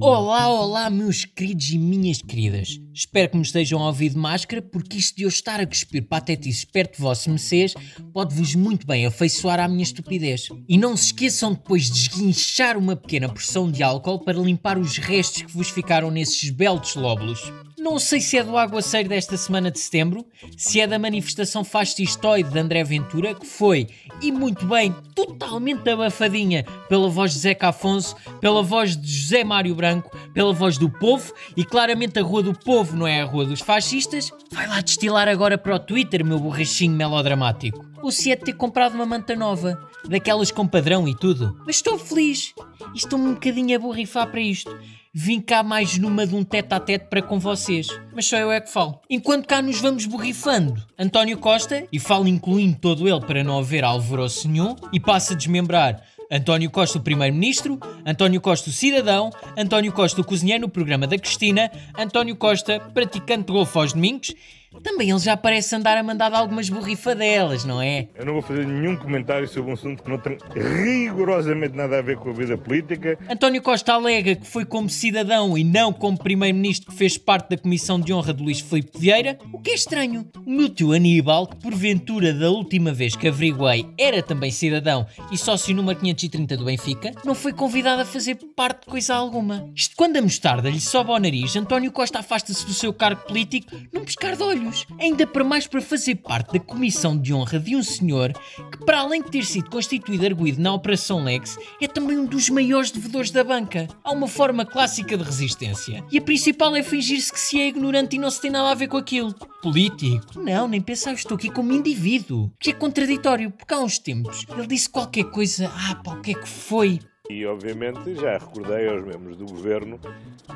Olá, olá, meus queridos e minhas queridas. Espero que me estejam a ouvir de máscara, porque isto de eu estar a cuspir patetices perto de vossos mercês pode-vos muito bem afeiçoar à minha estupidez. E não se esqueçam depois de esguinchar uma pequena porção de álcool para limpar os restos que vos ficaram nesses belos lóbulos. Não sei se é do aguaceiro desta semana de setembro, se é da manifestação fascistoide de André Ventura, que foi, e muito bem, totalmente abafadinha pela voz de Zeca Afonso, pela voz de José Mário Branco, pela voz do povo, e claramente a Rua do Povo não é a Rua dos Fascistas, vai lá destilar agora para o Twitter, meu borrachinho melodramático. É de ter comprado uma manta nova, daquelas com padrão e tudo. Mas estou feliz, e estou-me um bocadinho a borrifar para isto vim cá mais numa de um tete a tete para com vocês. Mas só eu é que falo. Enquanto cá nos vamos borrifando, António Costa, e falo incluindo todo ele para não haver alvoroço nenhum, e passa a desmembrar António Costa, o Primeiro-Ministro, António Costa, o Cidadão, António Costa, o Cozinheiro no programa da Cristina, António Costa, praticante de golfe aos domingos também ele já parece andar a mandar algumas borrifadelas, não é? Eu não vou fazer nenhum comentário sobre um assunto que não tem rigorosamente nada a ver com a vida política. António Costa alega que foi como cidadão e não como primeiro-ministro que fez parte da comissão de honra de Luís Filipe Vieira, o que é estranho. O meu tio Aníbal, que porventura da última vez que averiguei era também cidadão e sócio número 530 do Benfica, não foi convidado a fazer parte de coisa alguma. Isto quando a mostarda lhe sobe ao nariz, António Costa afasta-se do seu cargo político num pescar de olhos ainda para mais para fazer parte da comissão de honra de um senhor que, para além de ter sido constituído arguído na Operação Lex, é também um dos maiores devedores da banca. Há uma forma clássica de resistência. E a principal é fingir-se que se é ignorante e não se tem nada a ver com aquilo. Político? Não, nem pensar, estou aqui como indivíduo. Que é contraditório, porque há uns tempos ele disse qualquer coisa, ah pá, o que é que foi? E, obviamente, já recordei aos membros do governo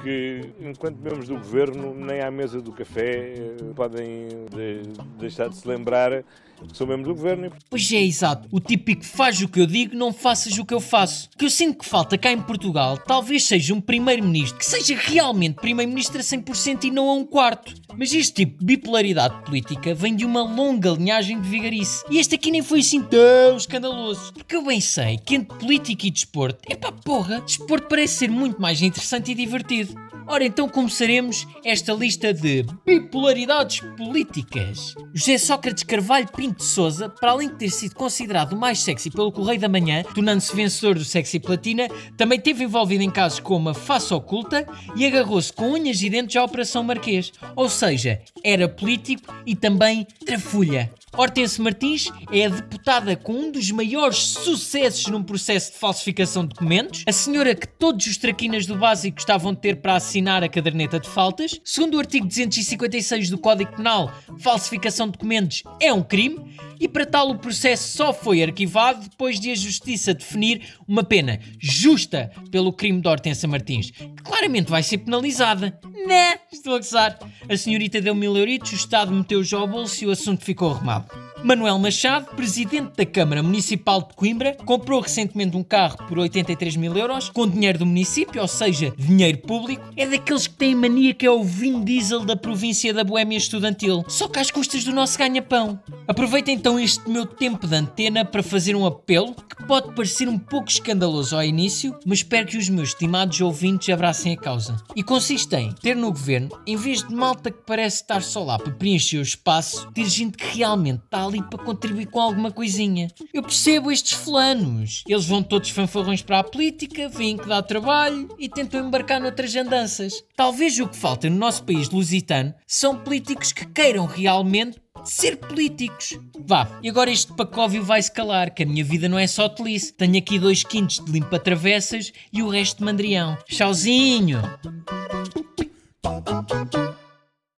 que, enquanto membros do governo, nem à mesa do café eh, podem de deixar de se lembrar que sou membro do governo. Pois é, exato. O típico faz o que eu digo, não faças o que eu faço. O que eu sinto que falta cá em Portugal talvez seja um primeiro-ministro que seja realmente primeiro-ministro a 100% e não a um quarto. Mas este tipo de bipolaridade política vem de uma longa linhagem de vigarice. E este aqui nem foi assim tão escandaloso. Porque eu bem sei que entre política e desporto, é pá porra, desporto parece ser muito mais interessante e divertido. Ora, então começaremos esta lista de bipolaridades políticas. José Sócrates Carvalho Pinto de Souza, para além de ter sido considerado o mais sexy pelo Correio da Manhã, tornando-se vencedor do Sexy Platina, também esteve envolvido em casos como a Face Oculta e agarrou-se com unhas e dentes à Operação Marquês. Ou seja, era político e também trafulha. Hortense Martins é a deputada com um dos maiores sucessos num processo de falsificação de documentos, a senhora que todos os traquinas do básico gostavam de ter para assinar a caderneta de faltas. Segundo o artigo 256 do Código Penal, falsificação de documentos é um crime e para tal o processo só foi arquivado depois de a Justiça definir uma pena justa pelo crime de Hortense Martins, que claramente vai ser penalizada. Né? Estou a gozar. A senhorita deu mil euritos, o Estado meteu-os ao bolso e o assunto ficou arrumado. Manuel Machado, presidente da Câmara Municipal de Coimbra, comprou recentemente um carro por 83 mil euros com dinheiro do município, ou seja, dinheiro público. É daqueles que têm mania que é o Vin Diesel da província da Boémia Estudantil, só que às custas do nosso ganha-pão. Aproveita então este meu tempo de antena para fazer um apelo que pode parecer um pouco escandaloso ao início, mas espero que os meus estimados ouvintes abracem a causa. E consiste em ter no governo, em vez de malta que parece estar só lá para preencher o espaço, ter gente que realmente está ali para contribuir com alguma coisinha. Eu percebo estes fulanos. Eles vão todos fanfarrões para a política, veem que dá trabalho e tentam embarcar noutras andanças. Talvez o que falta no nosso país lusitano são políticos que queiram realmente ser políticos. Vá, e agora este pacóvio vai-se calar, que a minha vida não é só telice. Tenho aqui dois quintos de limpa-travessas e o resto de mandrião. Tchauzinho!